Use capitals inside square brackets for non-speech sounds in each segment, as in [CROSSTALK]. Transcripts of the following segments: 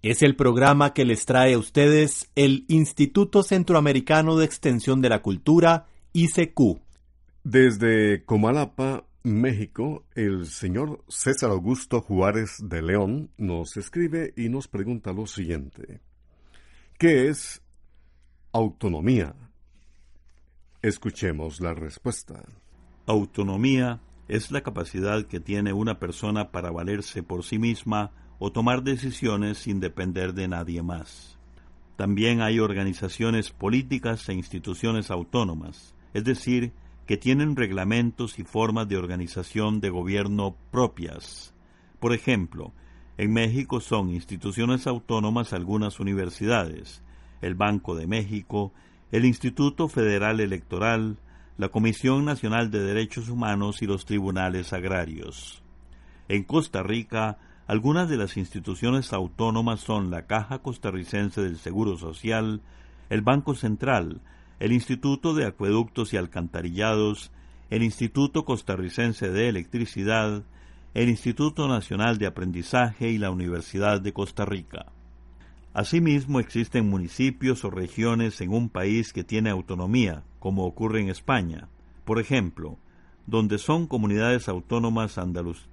Es el programa que les trae a ustedes el Instituto Centroamericano de Extensión de la Cultura, ICQ. Desde Comalapa, México, el señor César Augusto Juárez de León nos escribe y nos pregunta lo siguiente. ¿Qué es autonomía? Escuchemos la respuesta. Autonomía es la capacidad que tiene una persona para valerse por sí misma o tomar decisiones sin depender de nadie más. También hay organizaciones políticas e instituciones autónomas, es decir, que tienen reglamentos y formas de organización de gobierno propias. Por ejemplo, en México son instituciones autónomas algunas universidades, el Banco de México, el Instituto Federal Electoral, la Comisión Nacional de Derechos Humanos y los tribunales agrarios. En Costa Rica, algunas de las instituciones autónomas son la Caja Costarricense del Seguro Social, el Banco Central, el Instituto de Acueductos y Alcantarillados, el Instituto Costarricense de Electricidad, el Instituto Nacional de Aprendizaje y la Universidad de Costa Rica. Asimismo, existen municipios o regiones en un país que tiene autonomía, como ocurre en España. Por ejemplo, donde son comunidades autónomas andaluz.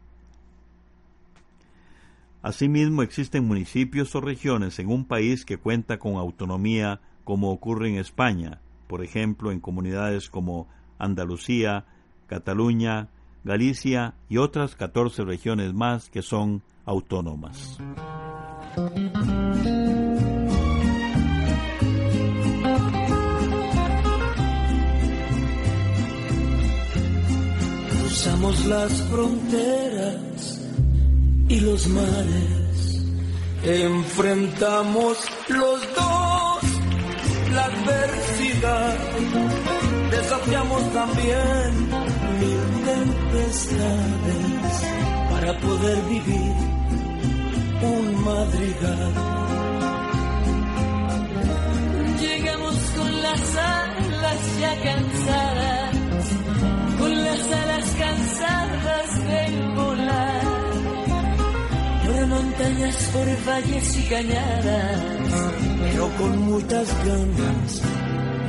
Asimismo, existen municipios o regiones en un país que cuenta con autonomía, como ocurre en España, por ejemplo, en comunidades como Andalucía, Cataluña, Galicia y otras 14 regiones más que son autónomas. Las fronteras y los mares, enfrentamos los dos la adversidad, desafiamos también mil tempestades para poder vivir un madrigal. Llegamos con las alas ya cansadas, montañas, por valles y cañadas, pero con muchas ganas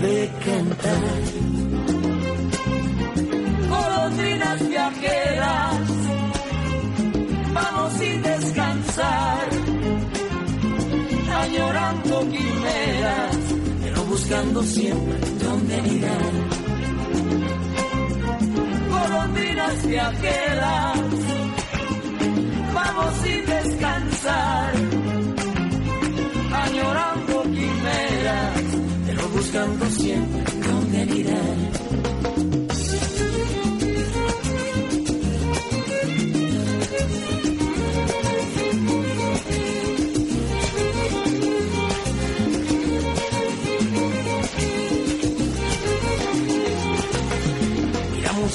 de cantar. Golondrinas viajeras, vamos sin descansar, añorando quimeras, pero buscando siempre dónde mirar. Golondrinas viajeras, vamos sin descansar, añorando quimeras, pero buscando siempre dónde mirar.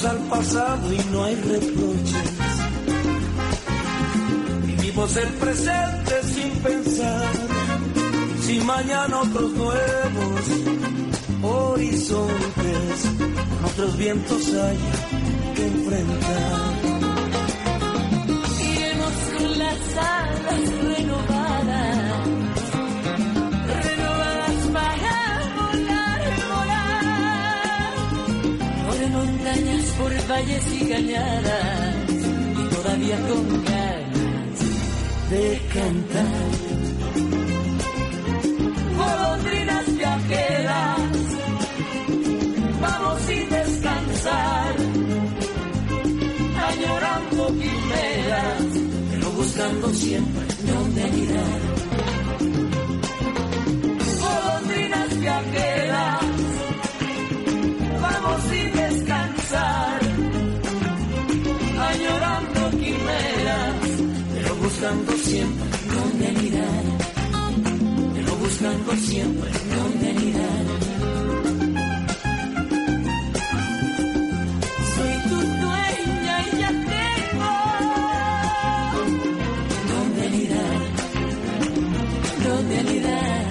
Al pasado y no hay reproches vivimos el presente sin pensar. Si mañana otros nuevos horizontes, otros vientos hay que enfrentar. Iremos con las alas renovadas, renovadas para volar, volar. Por montañas, por valles y cañadas, y todavía con ganas de cantar. Golondrinas viajeras, vamos sin descansar, añorando quimeras, pero buscando siempre donde mirar. Buscando siempre donde mirar, pero buscando siempre donde mirar. Soy tu dueña y ya tengo donde mirar, donde mirar,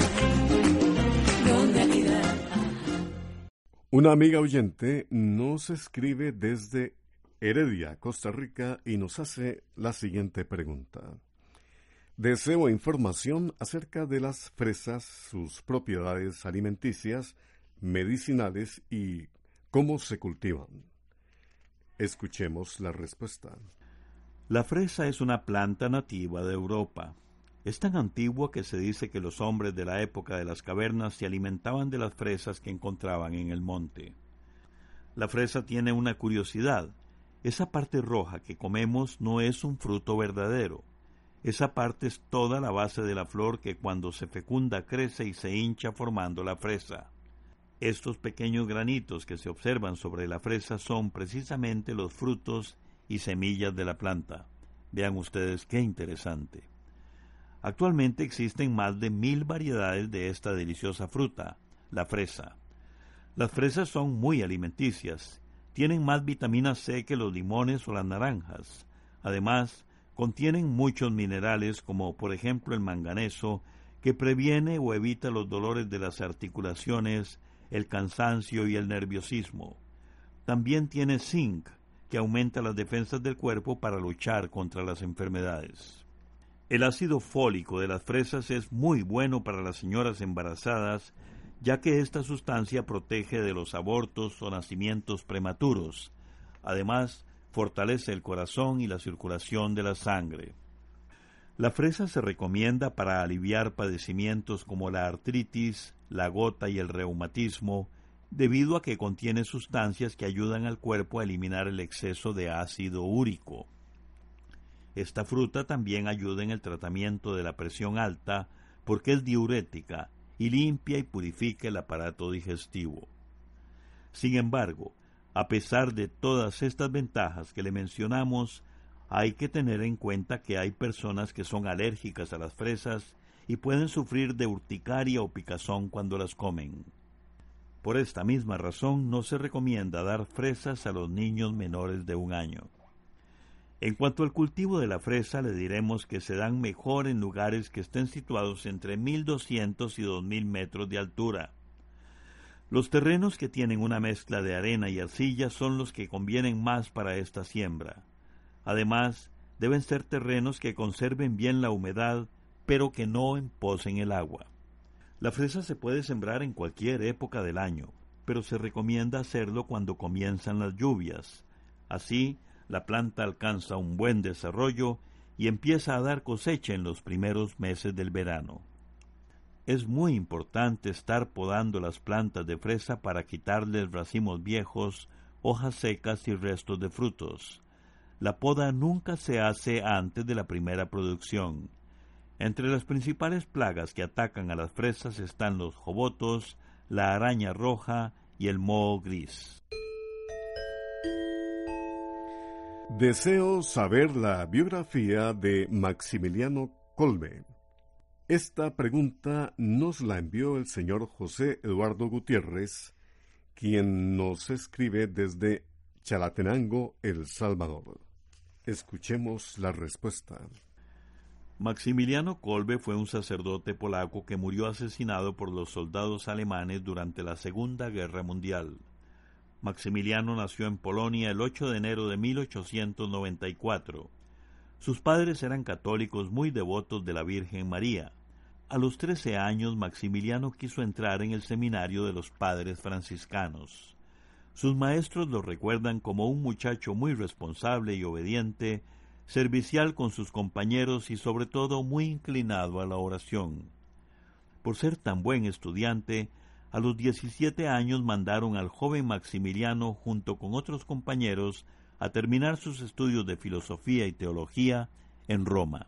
donde mirar. Una amiga oyente nos escribe desde Heredia, Costa Rica, y nos hace la siguiente pregunta. Deseo información acerca de las fresas, sus propiedades alimenticias, medicinales y cómo se cultivan. Escuchemos la respuesta. La fresa es una planta nativa de Europa. Es tan antigua que se dice que los hombres de la época de las cavernas se alimentaban de las fresas que encontraban en el monte. La fresa tiene una curiosidad. Esa parte roja que comemos no es un fruto verdadero. Esa parte es toda la base de la flor que cuando se fecunda crece y se hincha formando la fresa. Estos pequeños granitos que se observan sobre la fresa son precisamente los frutos y semillas de la planta. Vean ustedes qué interesante. Actualmente existen más de mil variedades de esta deliciosa fruta, la fresa. Las fresas son muy alimenticias, tienen más vitamina C que los limones o las naranjas. Además, contienen muchos minerales como por ejemplo el manganeso, que previene o evita los dolores de las articulaciones, el cansancio y el nerviosismo. También tiene zinc, que aumenta las defensas del cuerpo para luchar contra las enfermedades. El ácido fólico de las fresas es muy bueno para las señoras embarazadas, ya que esta sustancia protege de los abortos o nacimientos prematuros. Además, fortalece el corazón y la circulación de la sangre. La fresa se recomienda para aliviar padecimientos como la artritis, la gota y el reumatismo, debido a que contiene sustancias que ayudan al cuerpo a eliminar el exceso de ácido úrico. Esta fruta también ayuda en el tratamiento de la presión alta porque es diurética y limpia y purifica el aparato digestivo. Sin embargo, a pesar de todas estas ventajas que le mencionamos, hay que tener en cuenta que hay personas que son alérgicas a las fresas y pueden sufrir de urticaria o picazón cuando las comen. Por esta misma razón no se recomienda dar fresas a los niños menores de un año. En cuanto al cultivo de la fresa, le diremos que se dan mejor en lugares que estén situados entre 1200 y 2000 metros de altura. Los terrenos que tienen una mezcla de arena y arcilla son los que convienen más para esta siembra. Además, deben ser terrenos que conserven bien la humedad, pero que no emposen el agua. La fresa se puede sembrar en cualquier época del año, pero se recomienda hacerlo cuando comienzan las lluvias. Así, la planta alcanza un buen desarrollo y empieza a dar cosecha en los primeros meses del verano. Es muy importante estar podando las plantas de fresa para quitarles racimos viejos, hojas secas y restos de frutos. La poda nunca se hace antes de la primera producción. Entre las principales plagas que atacan a las fresas están los jobotos, la araña roja y el moho gris. Deseo saber la biografía de Maximiliano Colbe. Esta pregunta nos la envió el señor José Eduardo Gutiérrez, quien nos escribe desde Chalatenango, El Salvador. Escuchemos la respuesta. Maximiliano Kolbe fue un sacerdote polaco que murió asesinado por los soldados alemanes durante la Segunda Guerra Mundial. Maximiliano nació en Polonia el 8 de enero de 1894. Sus padres eran católicos muy devotos de la Virgen María. A los trece años Maximiliano quiso entrar en el seminario de los padres franciscanos. Sus maestros lo recuerdan como un muchacho muy responsable y obediente, servicial con sus compañeros y sobre todo muy inclinado a la oración. Por ser tan buen estudiante, a los 17 años mandaron al joven Maximiliano junto con otros compañeros a terminar sus estudios de filosofía y teología en Roma.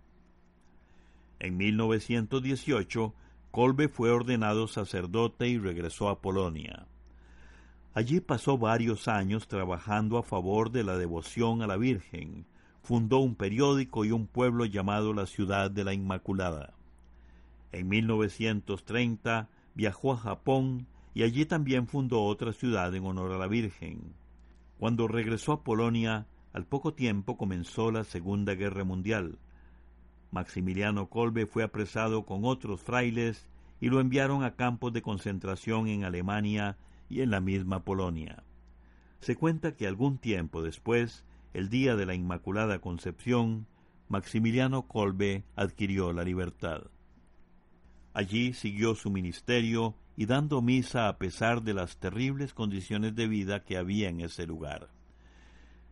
En 1918, Kolbe fue ordenado sacerdote y regresó a Polonia. Allí pasó varios años trabajando a favor de la devoción a la Virgen. Fundó un periódico y un pueblo llamado la Ciudad de la Inmaculada. En 1930 viajó a Japón y allí también fundó otra ciudad en honor a la Virgen. Cuando regresó a Polonia, al poco tiempo comenzó la Segunda Guerra Mundial. Maximiliano Kolbe fue apresado con otros frailes y lo enviaron a campos de concentración en Alemania y en la misma Polonia. Se cuenta que algún tiempo después, el día de la Inmaculada Concepción, Maximiliano Kolbe adquirió la libertad. Allí siguió su ministerio y dando misa a pesar de las terribles condiciones de vida que había en ese lugar.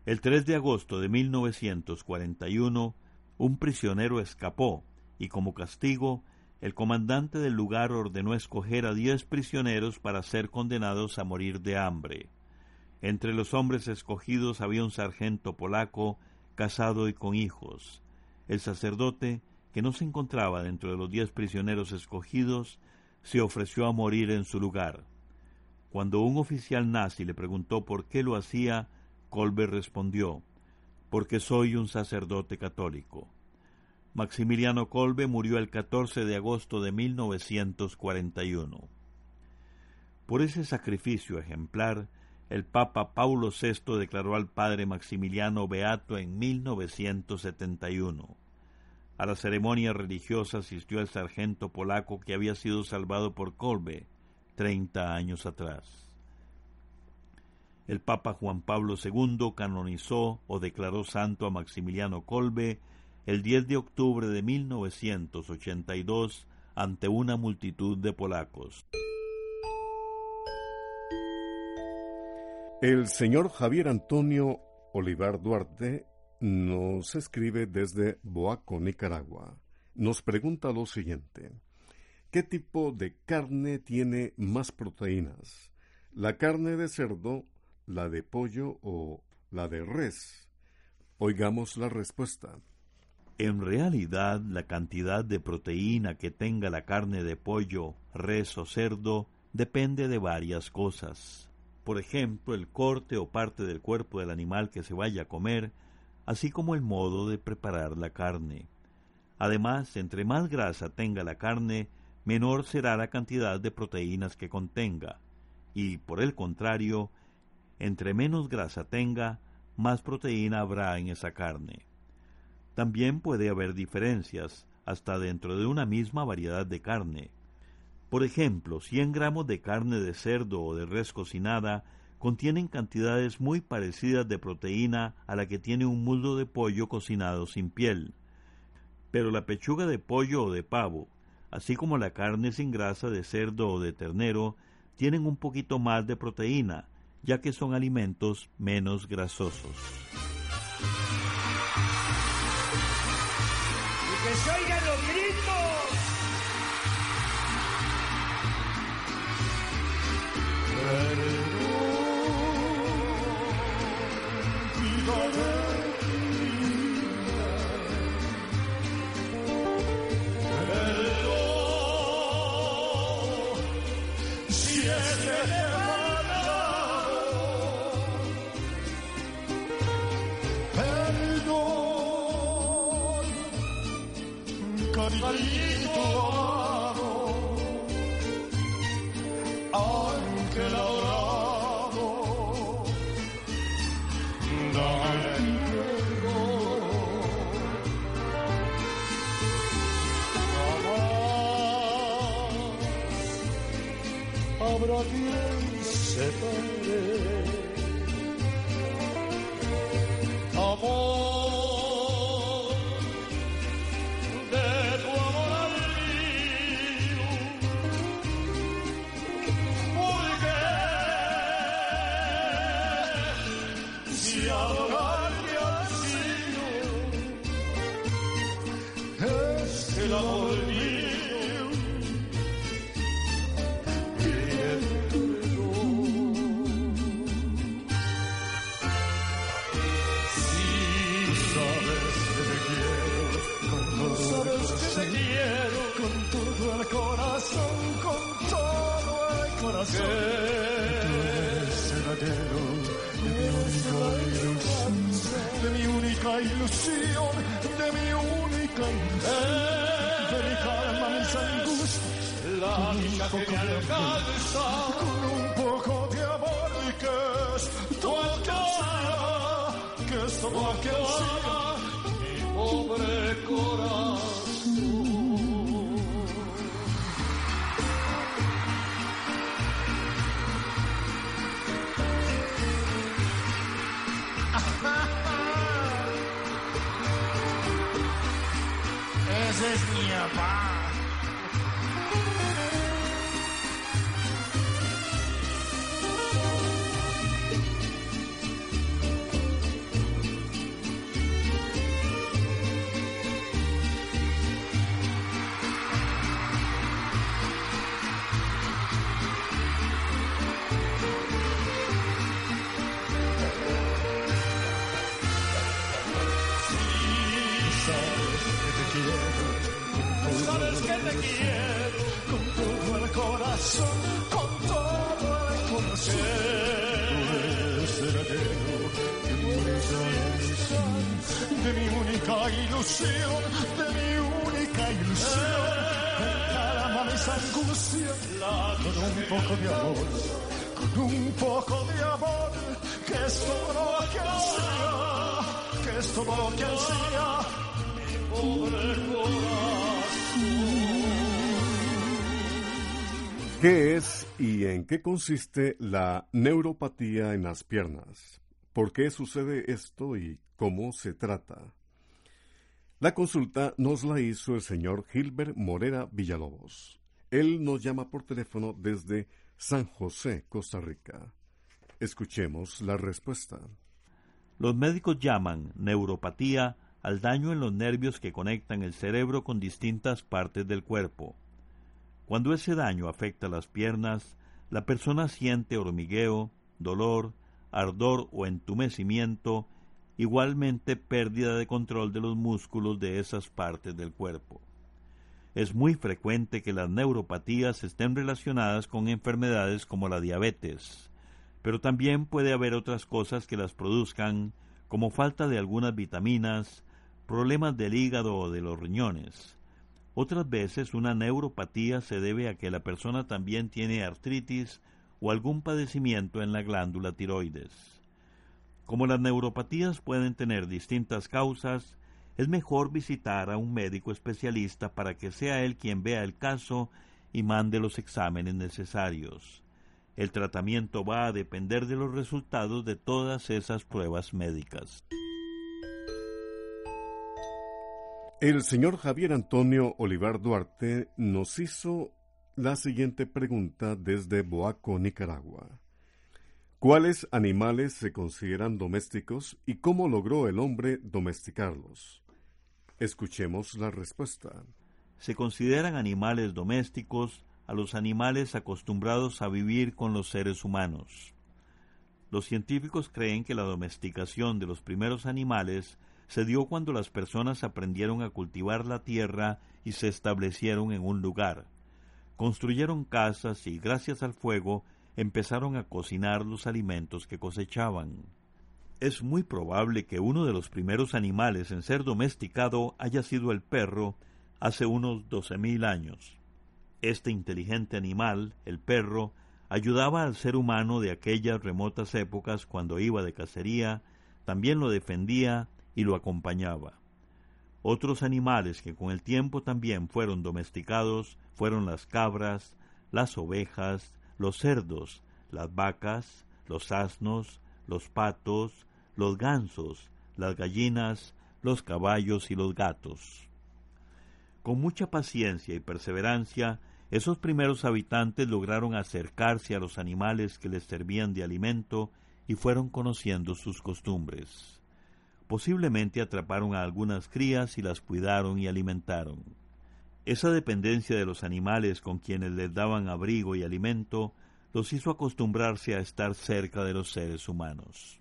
El 3 de agosto de 1941 un prisionero escapó y como castigo el comandante del lugar ordenó escoger a diez prisioneros para ser condenados a morir de hambre. Entre los hombres escogidos había un sargento polaco, casado y con hijos. El sacerdote, que no se encontraba dentro de los diez prisioneros escogidos, se ofreció a morir en su lugar. Cuando un oficial nazi le preguntó por qué lo hacía, Colbert respondió porque soy un sacerdote católico. Maximiliano Kolbe murió el 14 de agosto de 1941. Por ese sacrificio ejemplar, el Papa Paulo VI declaró al padre Maximiliano beato en 1971. A la ceremonia religiosa asistió el sargento polaco que había sido salvado por Kolbe treinta años atrás el Papa Juan Pablo II canonizó o declaró santo a Maximiliano Kolbe el 10 de octubre de 1982 ante una multitud de polacos. El señor Javier Antonio Olivar Duarte nos escribe desde Boaco, Nicaragua. Nos pregunta lo siguiente. ¿Qué tipo de carne tiene más proteínas? ¿La carne de cerdo la de pollo o la de res? Oigamos la respuesta. En realidad, la cantidad de proteína que tenga la carne de pollo, res o cerdo depende de varias cosas. Por ejemplo, el corte o parte del cuerpo del animal que se vaya a comer, así como el modo de preparar la carne. Además, entre más grasa tenga la carne, menor será la cantidad de proteínas que contenga, y por el contrario, entre menos grasa tenga, más proteína habrá en esa carne. También puede haber diferencias, hasta dentro de una misma variedad de carne. Por ejemplo, 100 gramos de carne de cerdo o de res cocinada contienen cantidades muy parecidas de proteína a la que tiene un muslo de pollo cocinado sin piel. Pero la pechuga de pollo o de pavo, así como la carne sin grasa de cerdo o de ternero, tienen un poquito más de proteína, ya que son alimentos menos grasosos. Si bien separe. Amor, de tu amor al mío, porque si adorarte ha sido, es el amor [LAUGHS] Ese es mi papá. Ilusión. Calma mis angustias con un poco de amor, con un poco de amor, que es todo lo que ansía, que es todo lo que ansía. ¿Qué es y en qué consiste la neuropatía en las piernas? ¿Por qué sucede esto y cómo se trata? La consulta nos la hizo el señor Gilbert Morera Villalobos. Él nos llama por teléfono desde San José, Costa Rica. Escuchemos la respuesta. Los médicos llaman neuropatía al daño en los nervios que conectan el cerebro con distintas partes del cuerpo. Cuando ese daño afecta las piernas, la persona siente hormigueo, dolor, ardor o entumecimiento, igualmente pérdida de control de los músculos de esas partes del cuerpo. Es muy frecuente que las neuropatías estén relacionadas con enfermedades como la diabetes, pero también puede haber otras cosas que las produzcan, como falta de algunas vitaminas, problemas del hígado o de los riñones. Otras veces una neuropatía se debe a que la persona también tiene artritis o algún padecimiento en la glándula tiroides. Como las neuropatías pueden tener distintas causas, es mejor visitar a un médico especialista para que sea él quien vea el caso y mande los exámenes necesarios. El tratamiento va a depender de los resultados de todas esas pruebas médicas. El señor Javier Antonio Olivar Duarte nos hizo la siguiente pregunta desde Boaco, Nicaragua. ¿Cuáles animales se consideran domésticos y cómo logró el hombre domesticarlos? Escuchemos la respuesta. Se consideran animales domésticos a los animales acostumbrados a vivir con los seres humanos. Los científicos creen que la domesticación de los primeros animales se dio cuando las personas aprendieron a cultivar la tierra y se establecieron en un lugar. Construyeron casas y gracias al fuego empezaron a cocinar los alimentos que cosechaban. Es muy probable que uno de los primeros animales en ser domesticado haya sido el perro hace unos doce mil años. Este inteligente animal, el perro, ayudaba al ser humano de aquellas remotas épocas cuando iba de cacería, también lo defendía y lo acompañaba. Otros animales que con el tiempo también fueron domesticados fueron las cabras, las ovejas, los cerdos, las vacas, los asnos, los patos, los gansos, las gallinas, los caballos y los gatos. Con mucha paciencia y perseverancia, esos primeros habitantes lograron acercarse a los animales que les servían de alimento y fueron conociendo sus costumbres. Posiblemente atraparon a algunas crías y las cuidaron y alimentaron. Esa dependencia de los animales con quienes les daban abrigo y alimento los hizo acostumbrarse a estar cerca de los seres humanos.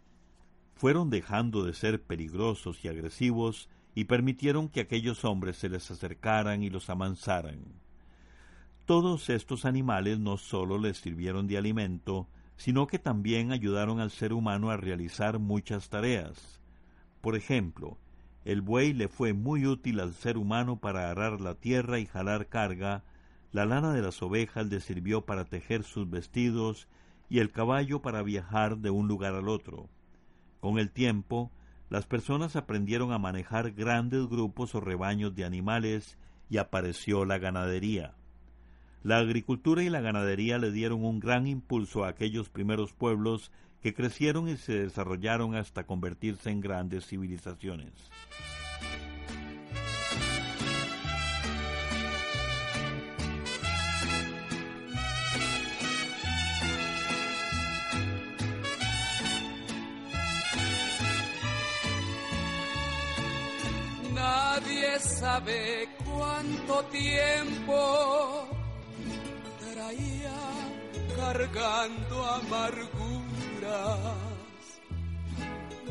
Fueron dejando de ser peligrosos y agresivos y permitieron que aquellos hombres se les acercaran y los amansaran. Todos estos animales no sólo les sirvieron de alimento, sino que también ayudaron al ser humano a realizar muchas tareas. Por ejemplo, el buey le fue muy útil al ser humano para arar la tierra y jalar carga, la lana de las ovejas le sirvió para tejer sus vestidos y el caballo para viajar de un lugar al otro. Con el tiempo, las personas aprendieron a manejar grandes grupos o rebaños de animales y apareció la ganadería. La agricultura y la ganadería le dieron un gran impulso a aquellos primeros pueblos que crecieron y se desarrollaron hasta convertirse en grandes civilizaciones. Nadie sabe cuánto tiempo traía cargando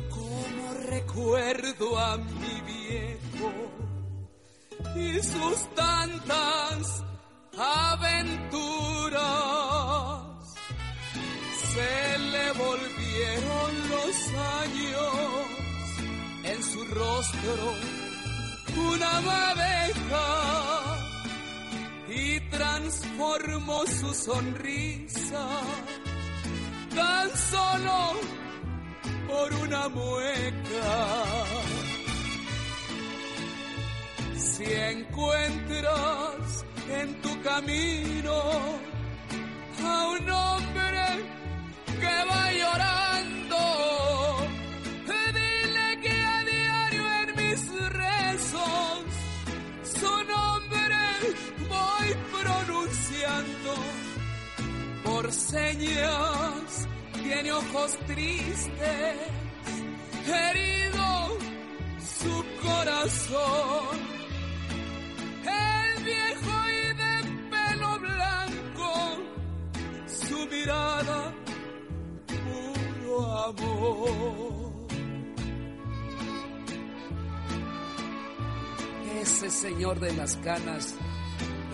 Como recuerdo a mi viejo y sus tantas aventuras. Se le volvieron los años en su rostro una abeja y transformó su sonrisa tan solo por una mueca. Si encuentras en tu camino a un hombre tristes, herido su corazón. El viejo y de pelo blanco, su mirada puro amor. Ese señor de las canas,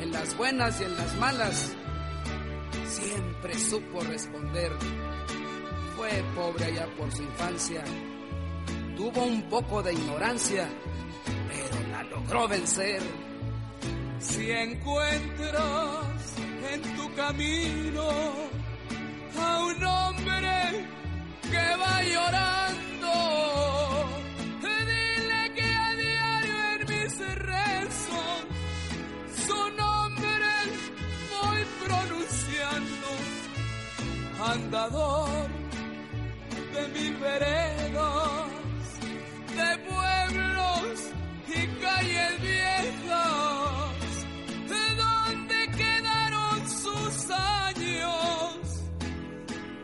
en las buenas y en las malas, siempre supo responder. Pobre allá por su infancia, tuvo un poco de ignorancia, pero la logró vencer. Si encuentras en tu camino a un hombre que va llorando, dile que a diario en mis rezos su nombre voy pronunciando, andador mil veredas, de pueblos y calles viejas, de donde quedaron sus años,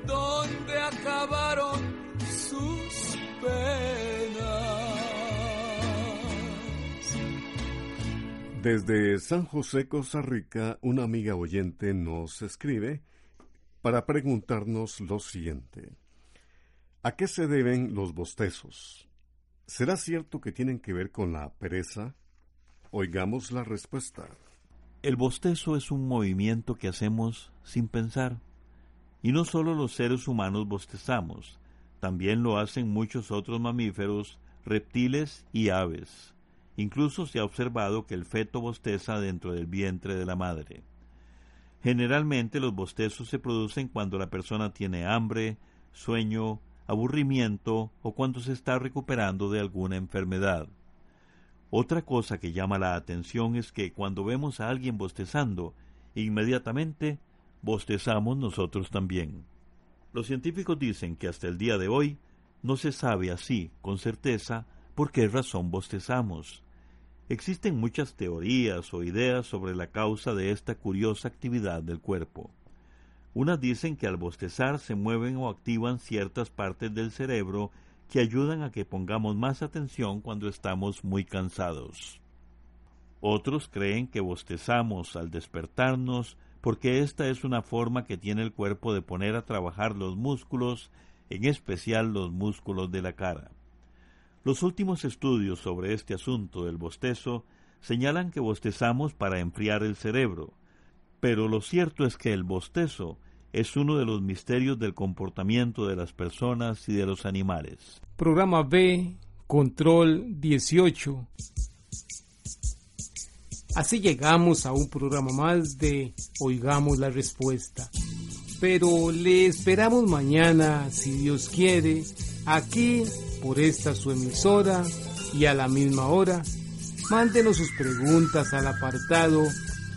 donde acabaron sus penas. Desde San José, Costa Rica, una amiga oyente nos escribe para preguntarnos lo siguiente. ¿A qué se deben los bostezos? ¿Será cierto que tienen que ver con la pereza? Oigamos la respuesta. El bostezo es un movimiento que hacemos sin pensar. Y no solo los seres humanos bostezamos, también lo hacen muchos otros mamíferos, reptiles y aves. Incluso se ha observado que el feto bosteza dentro del vientre de la madre. Generalmente los bostezos se producen cuando la persona tiene hambre, sueño, aburrimiento o cuando se está recuperando de alguna enfermedad. Otra cosa que llama la atención es que cuando vemos a alguien bostezando, inmediatamente bostezamos nosotros también. Los científicos dicen que hasta el día de hoy no se sabe así, con certeza, por qué razón bostezamos. Existen muchas teorías o ideas sobre la causa de esta curiosa actividad del cuerpo. Unas dicen que al bostezar se mueven o activan ciertas partes del cerebro que ayudan a que pongamos más atención cuando estamos muy cansados. Otros creen que bostezamos al despertarnos porque esta es una forma que tiene el cuerpo de poner a trabajar los músculos, en especial los músculos de la cara. Los últimos estudios sobre este asunto del bostezo señalan que bostezamos para enfriar el cerebro, pero lo cierto es que el bostezo es uno de los misterios del comportamiento de las personas y de los animales. Programa B, Control 18. Así llegamos a un programa más de Oigamos la Respuesta. Pero le esperamos mañana, si Dios quiere, aquí por esta su emisora y a la misma hora. Mándenos sus preguntas al apartado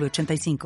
906985.